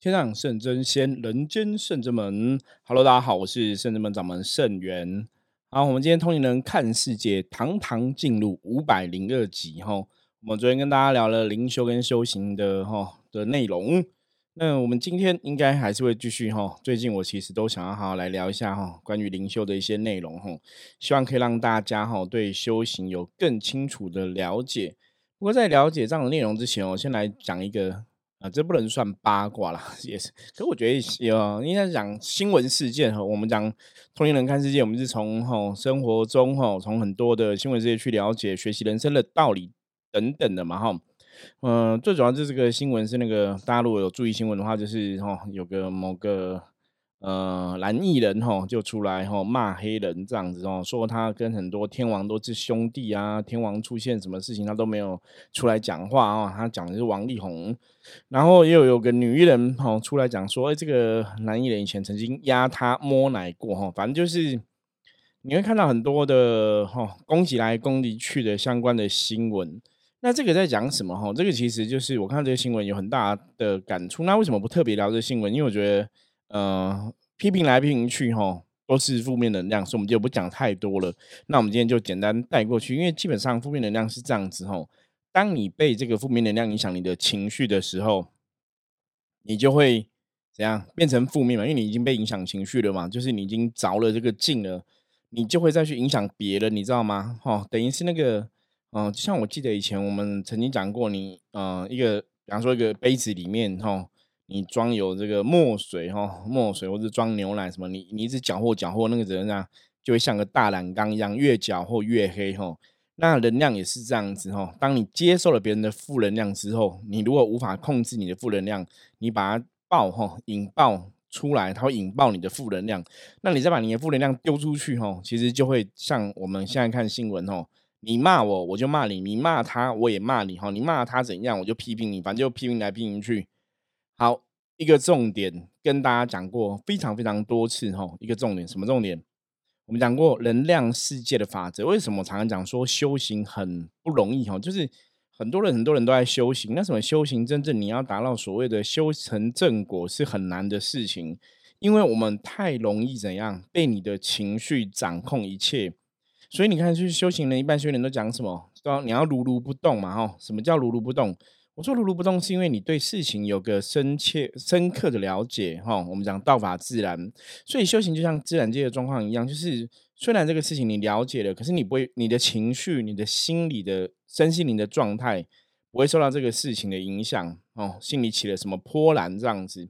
天上圣真仙，人间圣真门。Hello，大家好，我是圣真门掌门圣元。好，我们今天通灵人看世界，堂堂进入五百零二集哈。我们昨天跟大家聊了灵修跟修行的哈的内容，那我们今天应该还是会继续哈。最近我其实都想要好好来聊一下哈，关于灵修的一些内容哈，希望可以让大家哈对修行有更清楚的了解。不过在了解这样的内容之前，我先来讲一个。啊，这不能算八卦啦，也是。可我觉得有应该讲新闻事件哈。我们讲同龄人看世界，我们是从哈生活中哈，从很多的新闻世界去了解、学习人生的道理等等的嘛哈。嗯，最主要就是这个新闻是那个大家如果有注意新闻的话，就是哈有个某个。呃，蓝艺人哈就出来哈骂黑人这样子哦，说他跟很多天王都是兄弟啊，天王出现什么事情他都没有出来讲话啊，他讲的是王力宏，然后又有个女艺人哈出来讲说，哎，这个男艺人以前曾经压他摸奶过哈，反正就是你会看到很多的哈攻击来攻击去的相关的新闻，那这个在讲什么哈？这个其实就是我看这个新闻有很大的感触，那为什么不特别聊这个新闻？因为我觉得。呃，批评来批评去，哈，都是负面能量，所以我们就不讲太多了。那我们今天就简单带过去，因为基本上负面能量是这样子，哈，当你被这个负面能量影响你的情绪的时候，你就会怎样变成负面嘛？因为你已经被影响情绪了嘛，就是你已经着了这个劲了，你就会再去影响别人，你知道吗？哈，等于是那个，嗯，就像我记得以前我们曾经讲过，你，呃，一个，比方说一个杯子里面，哈。你装有这个墨水哈，墨水或者装牛奶什么，你你一直搅和搅和，那个人啊就会像个大染缸一样，越搅和越黑哈。那能量也是这样子哈。当你接受了别人的负能量之后，你如果无法控制你的负能量，你把它爆哈引爆出来，它会引爆你的负能量。那你再把你的负能量丢出去哈，其实就会像我们现在看新闻哈，你骂我我就骂你，你骂他我也骂你哈，你骂他怎样我就批评你，反正就批评来批评去。好，一个重点跟大家讲过非常非常多次哈。一个重点，什么重点？我们讲过能量世界的法则。为什么常常讲说修行很不容易哈？就是很多人很多人都在修行，那什么修行真正你要达到所谓的修成正果是很难的事情，因为我们太容易怎样被你的情绪掌控一切。所以你看，就是修行人一般修行人都讲什么？说你要如如不动嘛哈？什么叫如如不动？我说如如不动，是因为你对事情有个深切、深刻的了解，哈。我们讲道法自然，所以修行就像自然界的状况一样，就是虽然这个事情你了解了，可是你不会，你的情绪、你的心理的身心灵的状态不会受到这个事情的影响，哦，心里起了什么波澜这样子，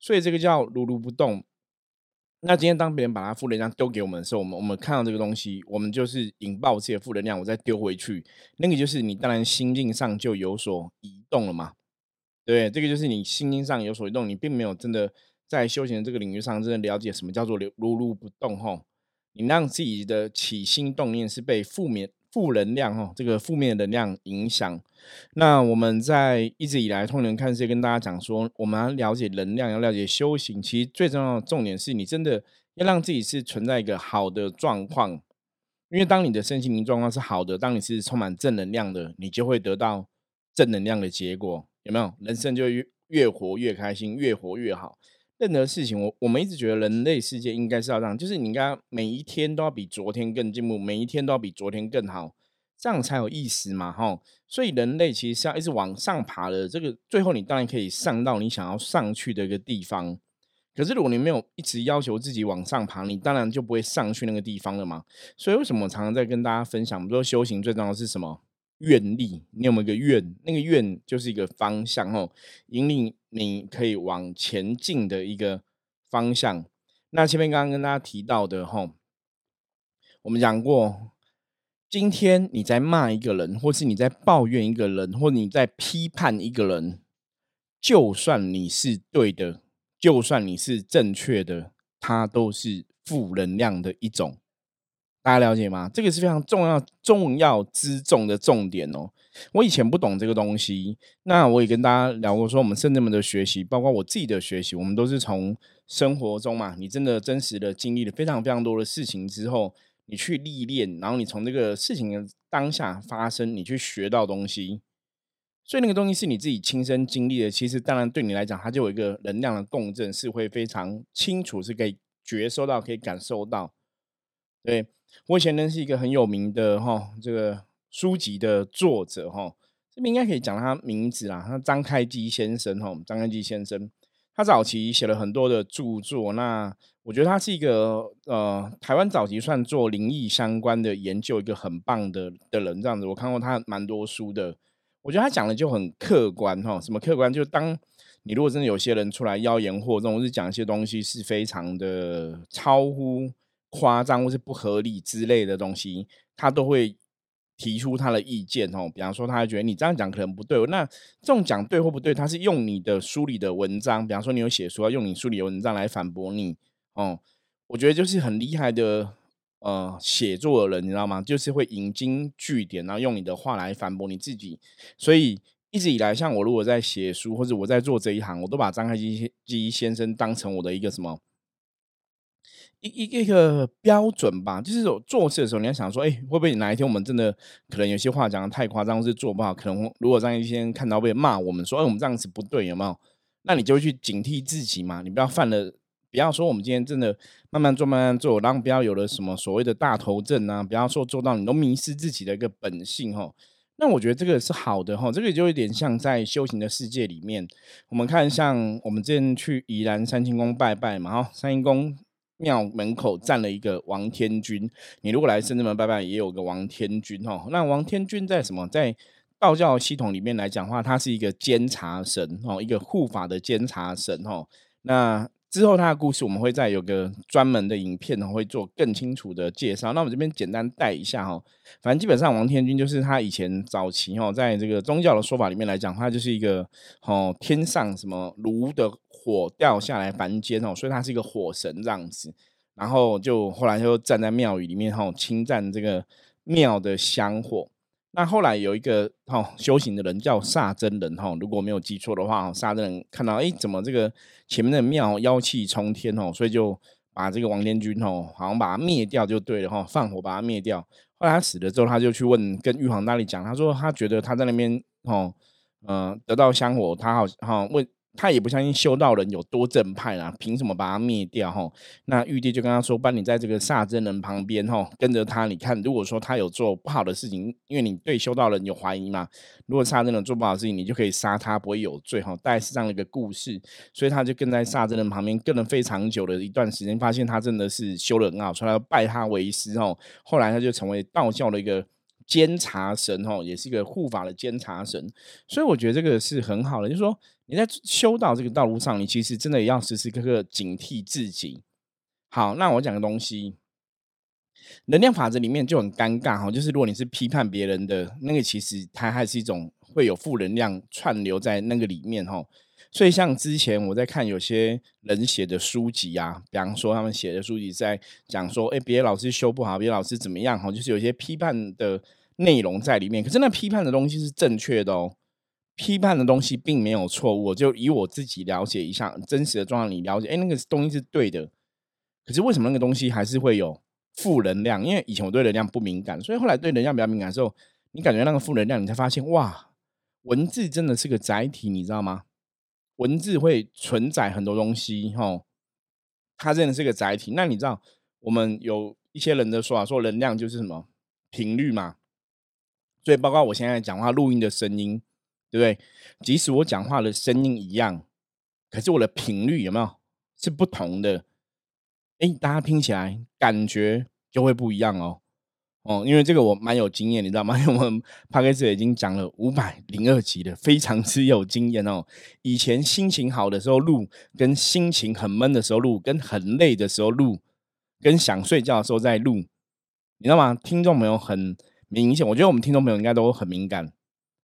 所以这个叫如如不动。那今天当别人把他负能量丢给我们的时候，我们我们看到这个东西，我们就是引爆这些负能量，我再丢回去，那个就是你当然心境上就有所移动了嘛，对，这个就是你心境上有所移动，你并没有真的在修行的这个领域上真的了解什么叫做流如如不动吼，你让自己的起心动念是被负面。负能量哦，这个负面能量影响。那我们在一直以来通人看世跟大家讲说，我们要了解能量，要了解修行。其实最重要的重点是你真的要让自己是存在一个好的状况。因为当你的身心灵状况是好的，当你是充满正能量的，你就会得到正能量的结果。有没有？人生就越越活越开心，越活越好。任何事情，我我们一直觉得人类世界应该是要这样，就是你应该每一天都要比昨天更进步，每一天都要比昨天更好，这样才有意思嘛，哈。所以人类其实是要一直往上爬的，这个最后你当然可以上到你想要上去的一个地方。可是如果你没有一直要求自己往上爬，你当然就不会上去那个地方了嘛。所以为什么我常常在跟大家分享，我们说修行最重要的是什么？愿力，你有没有个愿？那个愿就是一个方向哦，引领你可以往前进的一个方向。那前面刚刚跟大家提到的吼，我们讲过，今天你在骂一个人，或是你在抱怨一个人，或你在批判一个人，就算你是对的，就算你是正确的，它都是负能量的一种。大家了解吗？这个是非常重要、重要之重的重点哦。我以前不懂这个东西，那我也跟大家聊过，说我们圣人们的学习，包括我自己的学习，我们都是从生活中嘛，你真的真实的经历了非常非常多的事情之后，你去历练，然后你从这个事情的当下发生，你去学到东西。所以那个东西是你自己亲身经历的，其实当然对你来讲，它就有一个能量的共振，是会非常清楚，是可以觉受到，可以感受到。对我以前认识一个很有名的哈，这个书籍的作者哈，这边应该可以讲他名字啦，他张开基先生哈，张开基先生，他早期写了很多的著作，那我觉得他是一个呃，台湾早期算做灵异相关的研究一个很棒的的人，这样子，我看过他蛮多书的，我觉得他讲的就很客观哈，什么客观？就当你如果真的有些人出来妖言惑众，或是讲一些东西是非常的超乎。夸张或是不合理之类的东西，他都会提出他的意见哦。比方说，他觉得你这样讲可能不对，那这种讲对或不对，他是用你的书里的文章，比方说你有写书，要用你书里的文章来反驳你哦。我觉得就是很厉害的呃写作的人，你知道吗？就是会引经据典，然后用你的话来反驳你自己。所以一直以来，像我如果在写书或者我在做这一行，我都把张开基基先生当成我的一个什么？一一一个标准吧，就是做事的时候，你要想说，哎，会不会哪一天我们真的可能有些话讲的太夸张，或是做不好，可能如果让一些人看到被骂，我们说，哎，我们这样子不对，有没有？那你就去警惕自己嘛，你不要犯了，不要说我们今天真的慢慢做，慢慢做，然后不要有了什么所谓的大头症啊，不要说做到你都迷失自己的一个本性哈。那我觉得这个是好的哈，这个就有点像在修行的世界里面，我们看像我们之前去宜兰三清宫拜拜嘛，哈，三清宫。庙门口站了一个王天君，你如果来深圳门拜拜，也有个王天君哦。那王天君在什么？在道教系统里面来讲话，他是一个监察神哦，一个护法的监察神哦。那之后他的故事，我们会再有个专门的影片，会做更清楚的介绍。那我们这边简单带一下哈，反正基本上王天君就是他以前早期哦，在这个宗教的说法里面来讲，他就是一个哦天上什么炉的。火掉下来凡间哦，所以他是一个火神这样子，然后就后来就站在庙宇里面哈，侵占这个庙的香火。那后来有一个哈修行的人叫萨真人哈，如果没有记错的话，萨真人看到哎怎么这个前面的庙妖气冲天哦，所以就把这个王天君哦，好像把他灭掉就对了哈，放火把他灭掉。后来他死了之后，他就去问跟玉皇大帝讲，他说他觉得他在那边哦，嗯，得到香火，他好哈问。他也不相信修道人有多正派啦，凭什么把他灭掉？哈，那玉帝就跟他说：“帮你在这个萨真人旁边，哈，跟着他。你看，如果说他有做不好的事情，因为你对修道人有怀疑嘛，如果萨真人做不好事情，你就可以杀他，不会有罪。哈，大概是这样的一个故事。所以他就跟在萨真人旁边，跟了非常久的一段时间，发现他真的是修的很好，所以他拜他为师。哦，后来他就成为道教的一个。”监察神哦，也是一个护法的监察神，所以我觉得这个是很好的。就是说你在修道这个道路上，你其实真的也要时时刻刻警惕自己。好，那我讲个东西，能量法则里面就很尴尬哈，就是如果你是批判别人的那个，其实它还是一种会有负能量串流在那个里面哈。所以像之前我在看有些人写的书籍啊，比方说他们写的书籍在讲说，哎，别的老师修不好，别的老师怎么样哈，就是有些批判的。内容在里面，可是那批判的东西是正确的哦，批判的东西并没有错误。就以我自己了解一下真实的状况，你了解，哎，那个东西是对的。可是为什么那个东西还是会有负能量？因为以前我对能量不敏感，所以后来对能量比较敏感的时候，你感觉那个负能量，你才发现哇，文字真的是个载体，你知道吗？文字会承载很多东西，哈，它真的是个载体。那你知道我们有一些人的说法，说能量就是什么频率嘛？所以，包括我现在讲话录音的声音，对不对？即使我讲话的声音一样，可是我的频率有没有是不同的？哎，大家听起来感觉就会不一样哦。哦，因为这个我蛮有经验，你知道吗？因为我们 p 克斯已经讲了五百零二集了，非常之有经验哦。以前心情好的时候录，跟心情很闷的时候录，跟很累的时候录，跟想睡觉的时候再录，你知道吗？听众朋友很。明显，我觉得我们听众朋友应该都很敏感，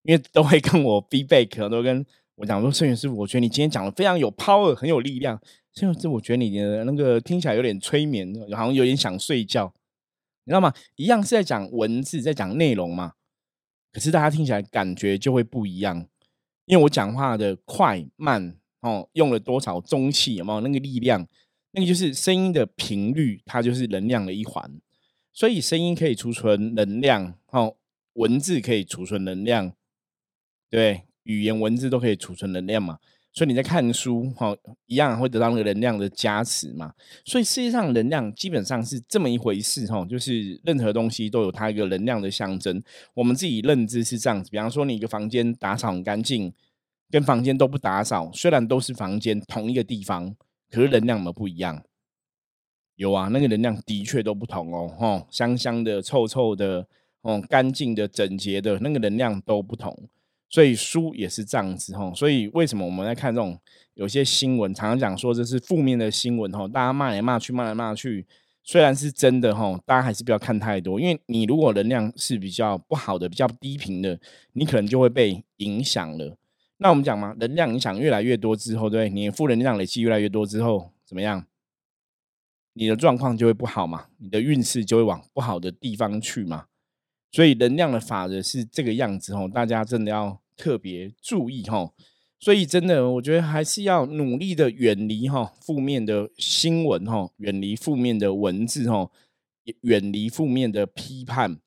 因为都会跟我 feedback，都跟我讲说：“圣元师傅，我觉得你今天讲的非常有 power，很有力量。”圣元师，我觉得你的那个听起来有点催眠，好像有点想睡觉，你知道吗？一样是在讲文字，在讲内容嘛，可是大家听起来感觉就会不一样，因为我讲话的快慢哦，用了多少中气，有没有那个力量？那个就是声音的频率，它就是能量的一环。所以声音可以储存能量，哦，文字可以储存能量，对，语言文字都可以储存能量嘛。所以你在看书，哈，一样会得到那个能量的加持嘛。所以世界上能量基本上是这么一回事，哈，就是任何东西都有它一个能量的象征。我们自己认知是这样子，比方说你一个房间打扫很干净，跟房间都不打扫，虽然都是房间同一个地方，可是能量有不一样。有啊，那个能量的确都不同哦，哈，香香的、臭臭的、哦，干净的、整洁的，那个能量都不同。所以书也是这样子哈，所以为什么我们在看这种有些新闻，常常讲说这是负面的新闻哈，大家骂来骂去，骂来骂去，虽然是真的哈，大家还是不要看太多，因为你如果能量是比较不好的、比较低频的，你可能就会被影响了。那我们讲嘛，能量影响越来越多之后，对你负能量累积越来越多之后，怎么样？你的状况就会不好嘛，你的运势就会往不好的地方去嘛。所以能量的法则是这个样子哦，大家真的要特别注意哈。所以真的，我觉得还是要努力的远离哈负面的新闻哈，远离负面的文字哈，远离负面的批判。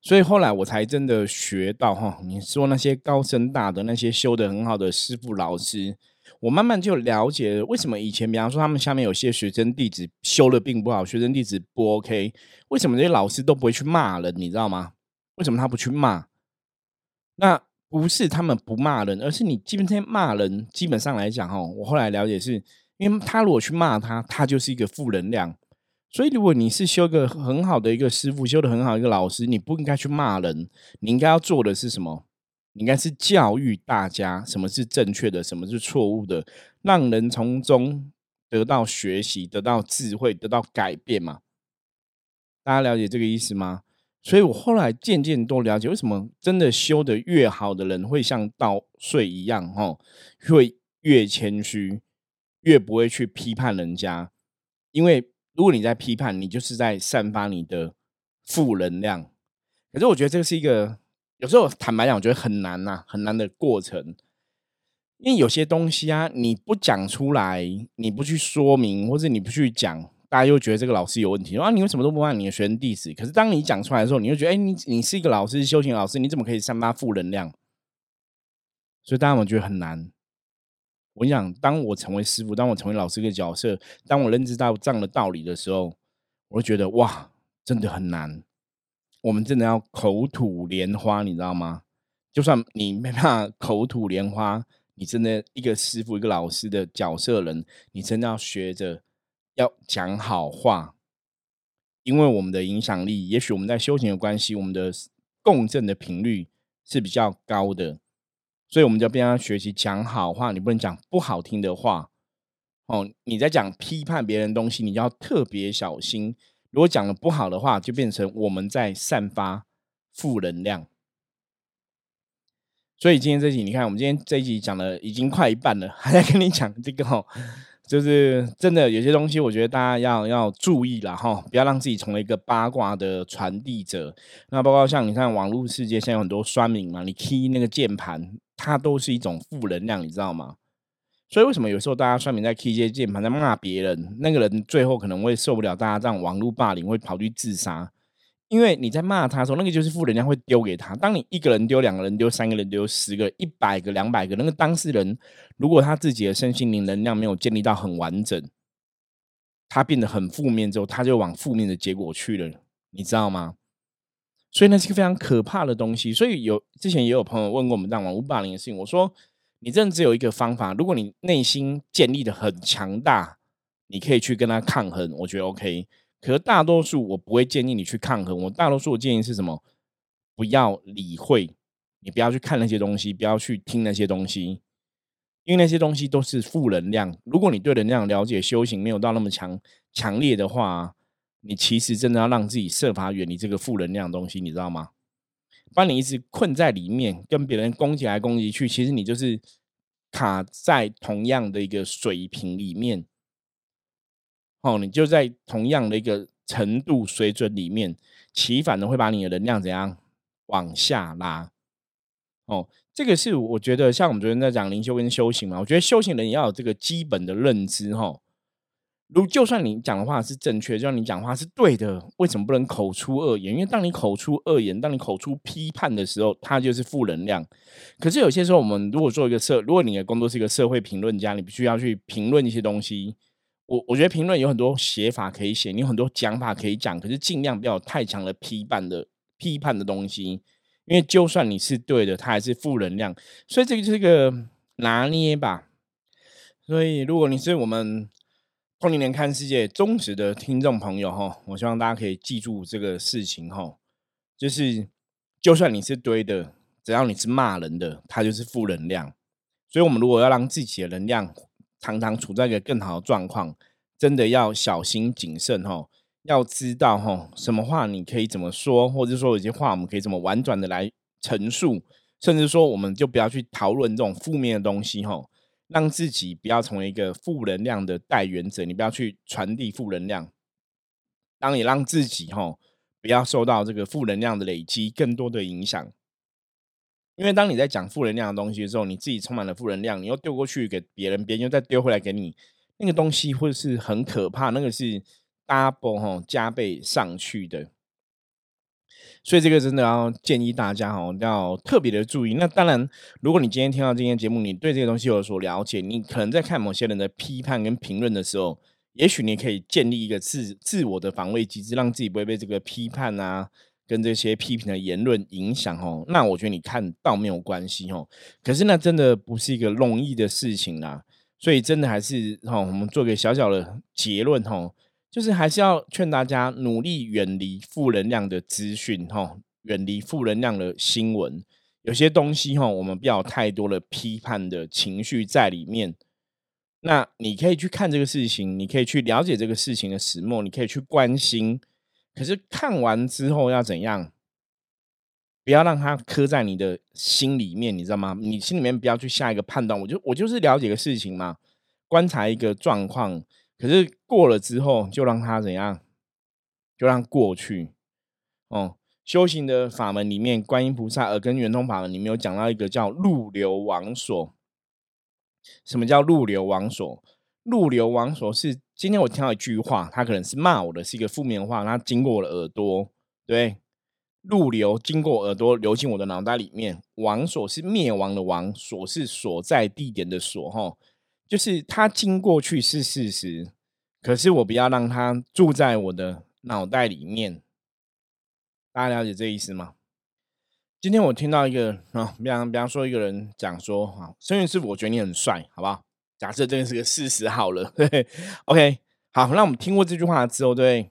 所以后来我才真的学到哈，你说那些高深大的那些修的很好的师傅老师。我慢慢就了解为什么以前，比方说他们下面有些学生弟子修的并不好，学生弟子不 OK，为什么这些老师都不会去骂人？你知道吗？为什么他不去骂？那不是他们不骂人，而是你基本上骂人，基本上来讲，哦，我后来了解是因为他如果去骂他，他就是一个负能量。所以如果你是修个很好的一个师傅，修的很好一个老师，你不应该去骂人，你应该要做的是什么？应该是教育大家什么是正确的，什么是错误的，让人从中得到学习、得到智慧、得到改变嘛？大家了解这个意思吗？所以我后来渐渐都了解，为什么真的修的越好的人会像稻穗一样，哈，会越谦虚，越不会去批判人家。因为如果你在批判，你就是在散发你的负能量。可是我觉得这个是一个。有时候坦白讲，我觉得很难呐，很难的过程。因为有些东西啊，你不讲出来，你不去说明，或者你不去讲，大家又觉得这个老师有问题。啊，你为什么都不问你的学生弟子？可是当你讲出来的时候，你就觉得，哎，你你是一个老师，修行老师，你怎么可以散发负能量？所以，当然我觉得很难。我跟你讲，当我成为师傅，当我成为老师这个角色，当我认知到这样的道理的时候，我会觉得，哇，真的很难。我们真的要口吐莲花，你知道吗？就算你没办法口吐莲花，你真的一个师傅、一个老师的角色人，你真的要学着要讲好话，因为我们的影响力，也许我们在修行的关系，我们的共振的频率是比较高的，所以我们就变要学习讲好话，你不能讲不好听的话。哦，你在讲批判别人东西，你要特别小心。如果讲的不好的话，就变成我们在散发负能量。所以今天这集，你看，我们今天这一集讲的已经快一半了，还在跟你讲这个哈，就是真的有些东西，我觉得大家要要注意了哈，不要让自己成为一个八卦的传递者。那包括像你看，网络世界现在有很多酸民嘛，你敲那个键盘，它都是一种负能量，你知道吗？所以为什么有时候大家算命在 K 键键盘在骂别人，那个人最后可能会受不了大家这样网络霸凌，会跑去自杀？因为你在骂他的时候，那个就是负能量会丢给他。当你一个人丢、两个人丢、三个人丢、十个、一百个、两百个，那个当事人如果他自己的身心灵能量没有建立到很完整，他变得很负面之后，他就往负面的结果去了，你知道吗？所以那是一个非常可怕的东西。所以有之前也有朋友问过我们这样网络霸凌的事情，我说。你真的只有一个方法，如果你内心建立的很强大，你可以去跟他抗衡，我觉得 OK。可是大多数我不会建议你去抗衡，我大多数我建议是什么？不要理会，你不要去看那些东西，不要去听那些东西，因为那些东西都是负能量。如果你对能量了解、修行没有到那么强强烈的话，你其实真的要让自己设法远离这个负能量的东西，你知道吗？把你一直困在里面，跟别人攻击来攻击去，其实你就是卡在同样的一个水平里面，哦，你就在同样的一个程度水准里面，起反的会把你的能量怎样往下拉？哦，这个是我觉得，像我们昨天在讲灵修跟修行嘛，我觉得修行人也要有这个基本的认知，哈。如就算你讲的话是正确，就算你讲话是对的，为什么不能口出恶言？因为当你口出恶言，当你口出批判的时候，它就是负能量。可是有些时候，我们如果做一个社，如果你的工作是一个社会评论家，你必须要去评论一些东西。我我觉得评论有很多写法可以写，你有很多讲法可以讲，可是尽量不要有太强的批判的批判的东西，因为就算你是对的，它还是负能量。所以这个就是个拿捏吧。所以如果你是我们。同龄人看世界忠实的听众朋友哈，我希望大家可以记住这个事情哈，就是就算你是对的，只要你是骂人的，它就是负能量。所以，我们如果要让自己的能量常常处在一个更好的状况，真的要小心谨慎哈，要知道哈，什么话你可以怎么说，或者说有些话我们可以怎么婉转的来陈述，甚至说我们就不要去讨论这种负面的东西哈。让自己不要成为一个负能量的代言者，你不要去传递负能量。当你让自己哈不要受到这个负能量的累积更多的影响，因为当你在讲负能量的东西的时候，你自己充满了负能量，你又丢过去给别人，别人又再丢回来给你，那个东西会是很可怕，那个是 double 哈加倍上去的。所以这个真的要建议大家哦，要特别的注意。那当然，如果你今天听到今天节目，你对这个东西有所了解，你可能在看某些人的批判跟评论的时候，也许你可以建立一个自自我的防卫机制，让自己不会被这个批判啊，跟这些批评的言论影响哦。那我觉得你看到没有关系哦。可是那真的不是一个容易的事情啦。所以真的还是哦，我们做个小小的结论哦。就是还是要劝大家努力远离负能量的资讯，哈，远离负能量的新闻。有些东西，哈，我们不要太多的批判的情绪在里面。那你可以去看这个事情，你可以去了解这个事情的始末，你可以去关心。可是看完之后要怎样？不要让它刻在你的心里面，你知道吗？你心里面不要去下一个判断。我就我就是了解个事情嘛，观察一个状况。可是过了之后，就让它怎样？就让过去。哦，修行的法门里面，观音菩萨耳根圆通法门里面有讲到一个叫入流王所。什么叫入流王所？入流王所是今天我听到一句话，他可能是骂我的，是一个负面话，他经过我的耳朵，对，入流经过耳朵流进我的脑袋里面。王所是灭亡的王，所是所在地点的所，哈。就是他经过去是事实，可是我不要让他住在我的脑袋里面。大家了解这意思吗？今天我听到一个啊，比方比方说一个人讲说啊，孙云师傅，我觉得你很帅，好不好？假设这个是个事实好了，对，OK，好，那我们听过这句话之后，对，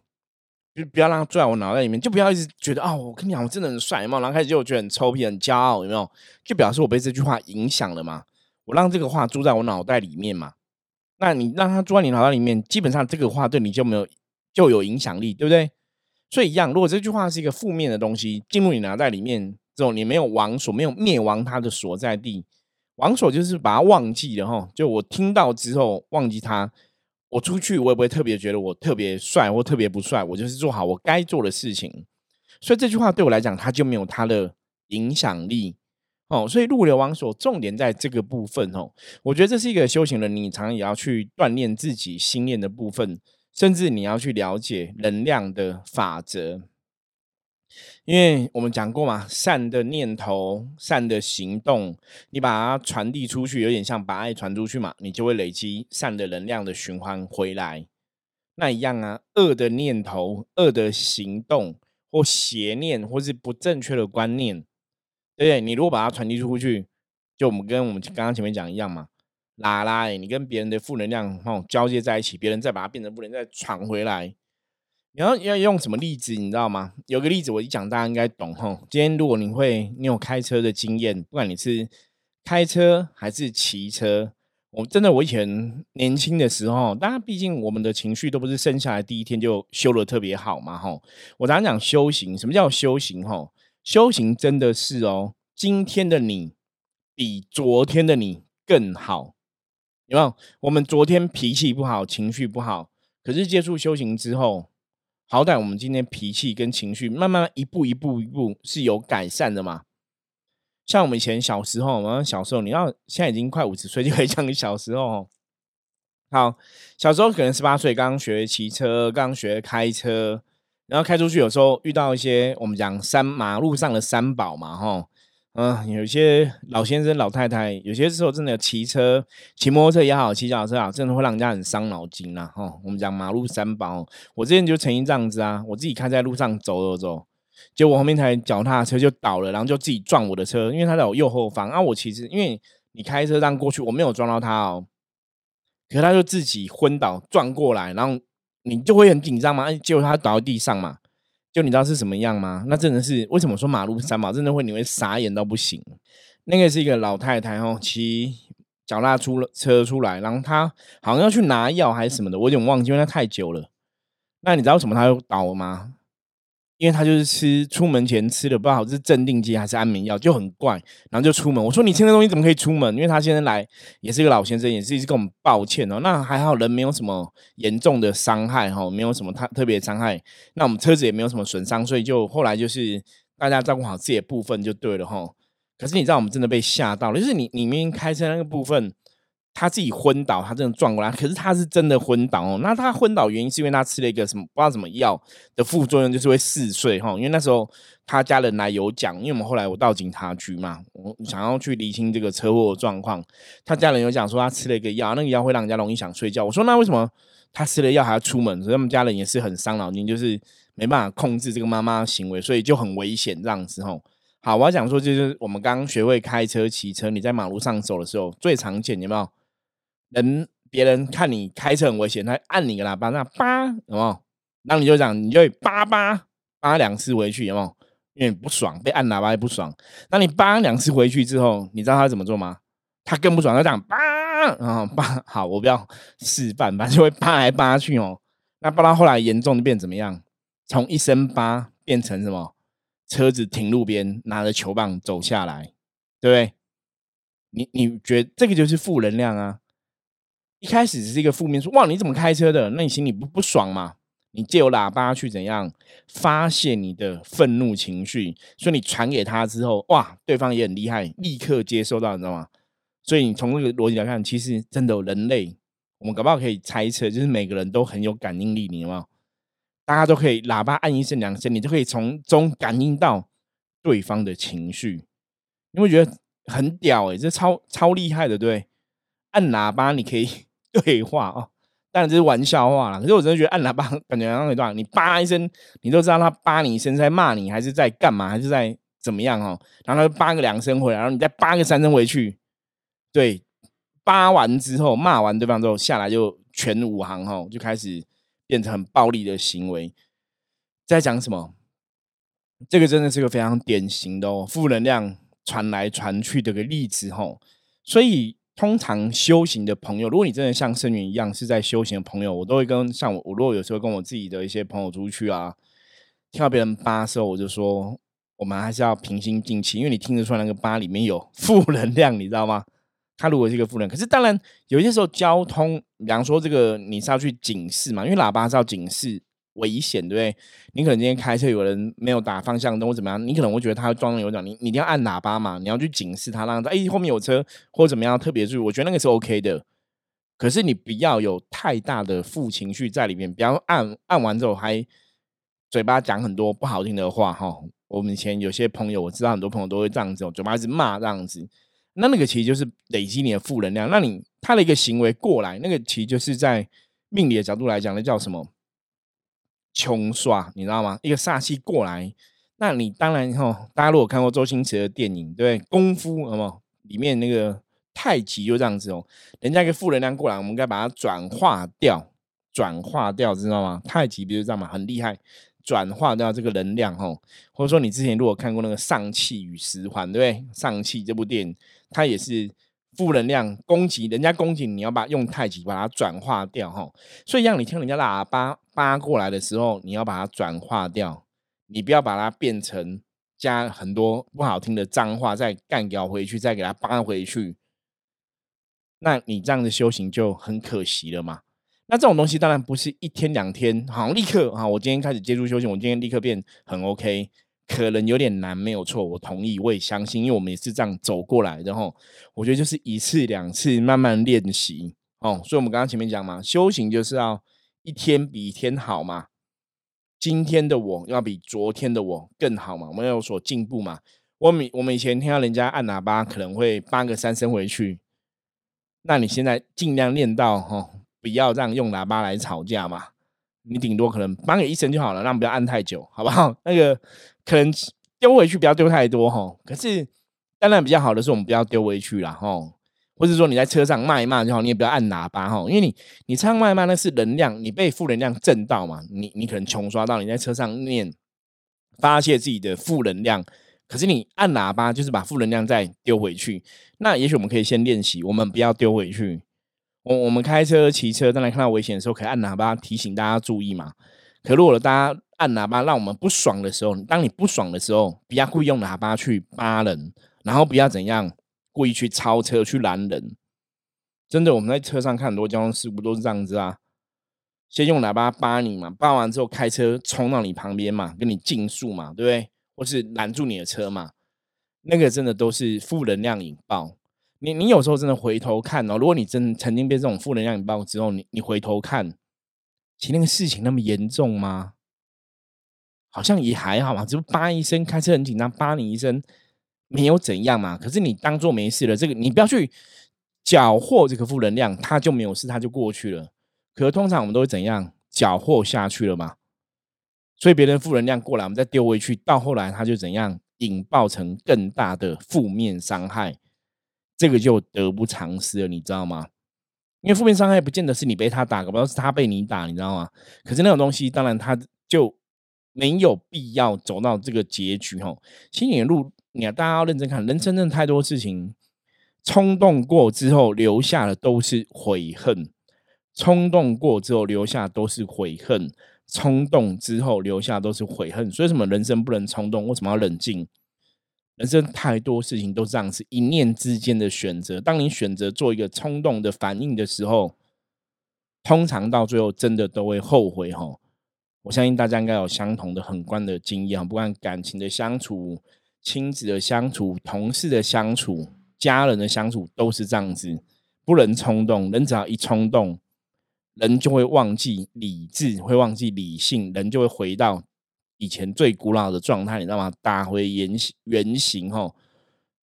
就不要让他住在我脑袋里面，就不要一直觉得啊，我跟你讲，我真的很帅有没有，然后开始就觉得很臭屁、很骄傲，有没有？就表示我被这句话影响了嘛。我让这个话住在我脑袋里面嘛？那你让他住在你脑袋里面，基本上这个话对你就没有就有影响力，对不对？所以一样，如果这句话是一个负面的东西进入你脑袋里面之后，你没有亡所，没有灭亡它的所在地，亡所就是把它忘记了哈。就我听到之后忘记它，我出去我也不会特别觉得我特别帅或特别不帅，我就是做好我该做的事情。所以这句话对我来讲，它就没有它的影响力。哦，所以入流王所重点在这个部分哦，我觉得这是一个修行人，你常常也要去锻炼自己心念的部分，甚至你要去了解能量的法则，因为我们讲过嘛，善的念头、善的行动，你把它传递出去，有点像把爱传出去嘛，你就会累积善的能量的循环回来。那一样啊，恶的念头、恶的行动或邪念，或是不正确的观念。对，你如果把它传递出去，就我们跟我们刚刚前面讲一样嘛，拉拉，你跟别人的负能量哦交接在一起，别人再把它变成负能再传回来。你要要用什么例子，你知道吗？有个例子我一讲，大家应该懂哈。今天如果你会，你有开车的经验，不管你是开车还是骑车，我真的我以前年轻的时候，大家毕竟我们的情绪都不是生下来第一天就修的特别好嘛哈。我常常讲修行，什么叫修行哈？修行真的是哦，今天的你比昨天的你更好，有没有？我们昨天脾气不好，情绪不好，可是接触修行之后，好歹我们今天脾气跟情绪慢慢一步一步一步是有改善的嘛。像我们以前小时候，我们小时候，你要现在已经快五十岁，就可以讲你小时候，好，小时候可能十八岁刚学骑车，刚学开车，然后开出去有时候遇到一些我们讲山马路上的三宝嘛，哈，嗯，有些老先生、老太太，有些时候真的骑车、骑摩托车也好，骑脚踏车好，真的会让人家很伤脑筋呐，哈。我们讲马路三宝，我之前就曾经这样子啊，我自己开在路上走走走，结果后面台脚踏车就倒了，然后就自己撞我的车，因为他在我右后方啊。我其实因为你开车这样过去，我没有撞到他哦。可是他就自己昏倒撞过来，然后你就会很紧张嘛？结果他倒在地上嘛？就你知道是什么样吗？那真的是为什么说马路三宝真的会你会傻眼到不行？那个是一个老太太哦，骑脚踏出了车出来，然后她好像要去拿药还是什么的，我有点忘记，因为她太久了。那你知道什么她又倒吗？因为他就是吃出门前吃的不知道是镇定剂还是安眠药，就很怪，然后就出门。我说你吃那东西怎么可以出门？因为他现在来也是一个老先生，也是一直跟我们抱歉哦。那还好人没有什么严重的伤害哈，没有什么特特别伤害。那我们车子也没有什么损伤，所以就后来就是大家照顾好自己的部分就对了哈。可是你知道我们真的被吓到了，就是你你明明开车那个部分。他自己昏倒，他真的撞过来，可是他是真的昏倒哦。那他昏倒原因是因为他吃了一个什么不知道什么药的副作用，就是会嗜睡哈。因为那时候他家人来有讲，因为我们后来我到警察局嘛，我想要去理清这个车祸状况。他家人有讲说他吃了一个药，那个药会让人家容易想睡觉。我说那为什么他吃了药还要出门？所以他们家人也是很伤脑筋，就是没办法控制这个妈妈行为，所以就很危险这样子吼。好，我要讲说就是我们刚刚学会开车骑车，你在马路上走的时候最常见有没有？人别人看你开车很危险，他按你个喇叭，那叭，有没有？然后你就讲，你就叭叭叭两次回去，有没有？因为不爽，被按喇叭也不爽。那你叭两次回去之后，你知道他怎么做吗？他更不爽，他讲叭，然后 叭，好，我不要示范，反正就会叭来叭去哦。那叭到后来严重的变怎么样？从一声叭变成什么？车子停路边，拿着球棒走下来，对不对？你你觉得这个就是负能量啊？一开始只是一个负面说哇你怎么开车的？那你心里不不爽嘛？你借由喇叭去怎样发泄你的愤怒情绪？所以你传给他之后，哇，对方也很厉害，立刻接收到，你知道吗？所以你从这个逻辑来看，其实真的人类，我们搞不好可以猜测，就是每个人都很有感应力，你有没有？大家都可以喇叭按一声两声，你就可以从中感应到对方的情绪，你会觉得很屌哎，这超超厉害的，对？按喇叭你可以。对话哦，当然这是玩笑话啦。可是我真的觉得按喇叭感觉很段，你叭一声，你都知道他叭你一声在骂你，还是在干嘛，还是在怎么样哦。然后他叭个两声回来，然后你再叭个三声回去。对，叭完之后骂完对方之后下来就全武行哦，就开始变成很暴力的行为。在讲什么？这个真的是个非常典型的哦，负能量传来传去的个例子哦。所以。通常修行的朋友，如果你真的像圣云一样是在修行的朋友，我都会跟像我，我如果有时候跟我自己的一些朋友出去啊，听到别人扒的时候，我就说，我们还是要平心静气，因为你听得出来那个扒里面有负能量，你知道吗？他如果是一个负能，可是当然有些时候交通，比方说这个你是要去警示嘛，因为喇叭是要警示。危险，对不对？你可能今天开车有人没有打方向灯或怎么样，你可能会觉得他装有奖，你你一定要按喇叭嘛，你要去警示他，让他哎后面有车或怎么样，特别注意。我觉得那个是 OK 的，可是你不要有太大的负情绪在里面，不要按按完之后还嘴巴讲很多不好听的话哈。我们以前有些朋友，我知道很多朋友都会这样子，嘴巴一直骂这样子，那那个其实就是累积你的负能量。那你他的一个行为过来，那个其实就是在命理的角度来讲，那叫什么？穷刷，你知道吗？一个煞气过来，那你当然哈，大家如果看过周星驰的电影，对对功夫，有没里面那个太极就这样子哦，人家一个负能量过来，我们该把它转化掉，转化掉，知道吗？太极不就这样嘛，很厉害，转化掉这个能量吼，或者说你之前如果看过那个《上气与十环》，对不对？《上气》这部电影，它也是。负能量攻击，人家攻击你要把用太极把它转化掉哈，所以让你听人家喇叭扒过来的时候，你要把它转化掉，你不要把它变成加很多不好听的脏话，再干掉回去，再给它扒回去，那你这样的修行就很可惜了嘛。那这种东西当然不是一天两天，好立刻啊，我今天开始接触修行，我今天立刻变很 OK。可能有点难，没有错，我同意，我也相信，因为我们也是这样走过来的哈。我觉得就是一次两次慢慢练习，哦。所以，我们刚刚前面讲嘛，修行就是要一天比一天好嘛。今天的我要比昨天的我更好嘛，我们要有所进步嘛。我们我们以前听到人家按喇叭可能会八个三声回去，那你现在尽量练到哈，不要让用喇叭来吵架嘛。你顶多可能帮个一声就好了，让不要按太久，好不好？那个可能丢回去不要丢太多哈。可是当然比较好的是我们不要丢回去了哈，或者说你在车上骂一骂就好，你也不要按喇叭哈，因为你你唱骂一骂那是能量，你被负能量震到嘛，你你可能穷刷到你在车上念发泄自己的负能量，可是你按喇叭就是把负能量再丢回去。那也许我们可以先练习，我们不要丢回去。我我们开车、骑车，当然看到危险的时候，可以按喇叭提醒大家注意嘛。可如果大家按喇叭让我们不爽的时候，当你不爽的时候，不要故意用喇叭去扒人，然后不要怎样故意去超车去拦人。真的，我们在车上看很多交通事故都是这样子啊，先用喇叭扒你嘛，扒完之后开车冲到你旁边嘛，跟你竞速嘛，对不对？或是拦住你的车嘛，那个真的都是负能量引爆。你你有时候真的回头看哦，如果你真曾经被这种负能量引爆之后，你你回头看，其实那个事情那么严重吗？好像也还好嘛，只是叭一声，开车很紧张，叭你一声，没有怎样嘛。可是你当做没事了，这个你不要去缴获这个负能量，它就没有事，它就过去了。可是通常我们都会怎样缴获下去了嘛？所以别人负能量过来，我们再丢回去，到后来它就怎样引爆成更大的负面伤害。这个就得不偿失了，你知道吗？因为负面伤害不见得是你被他打，不知道是他被你打，你知道吗？可是那种东西，当然他就没有必要走到这个结局哈。心理路，你看大家要认真看，人生真的太多事情，冲动过之后留下的都是悔恨，冲动过之后留下都是悔恨，冲动之后留下都是悔恨。所以什么人生不能冲动？为什么要冷静？人生太多事情都这样子，一念之间的选择。当你选择做一个冲动的反应的时候，通常到最后真的都会后悔哈。我相信大家应该有相同的很观的经验不管感情的相处、亲子的相处、同事的相处、家人的相处，都是这样子，不能冲动。人只要一冲动，人就会忘记理智，会忘记理性，人就会回到。以前最古老的状态，你知道吗？打回原形，原形吼，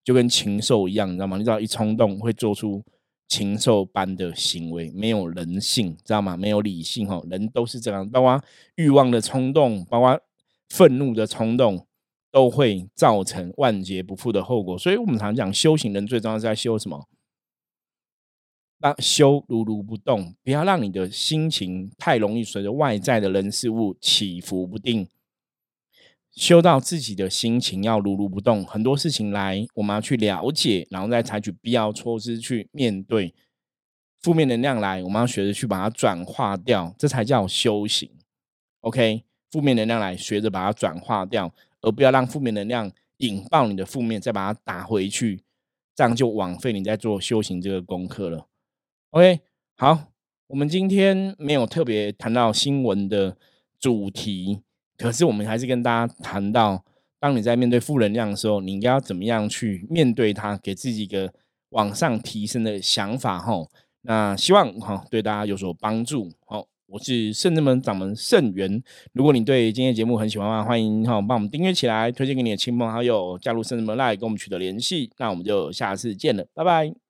就跟禽兽一样，你知道吗？你知道一冲动会做出禽兽般的行为，没有人性，知道吗？没有理性哈，人都是这样，包括欲望的冲动，包括愤怒的冲动，都会造成万劫不复的后果。所以我们常讲，修行人最重要是在修什么？那修如如不动，不要让你的心情太容易随着外在的人事物起伏不定。修到自己的心情要如如不动，很多事情来，我们要去了解，然后再采取必要措施去面对。负面能量来，我们要学着去把它转化掉，这才叫修行。OK，负面能量来，学着把它转化掉，而不要让负面能量引爆你的负面，再把它打回去，这样就枉费你在做修行这个功课了。OK，好，我们今天没有特别谈到新闻的主题。可是我们还是跟大家谈到，当你在面对负能量的时候，你应该要怎么样去面对它，给自己一个往上提升的想法哈。那希望哈对大家有所帮助。好，我是圣智门掌门圣元。如果你对今天节目很喜欢的话，欢迎哈帮我们订阅起来，推荐给你的亲朋好友，加入圣智门来跟我们取得联系。那我们就下次见了，拜拜。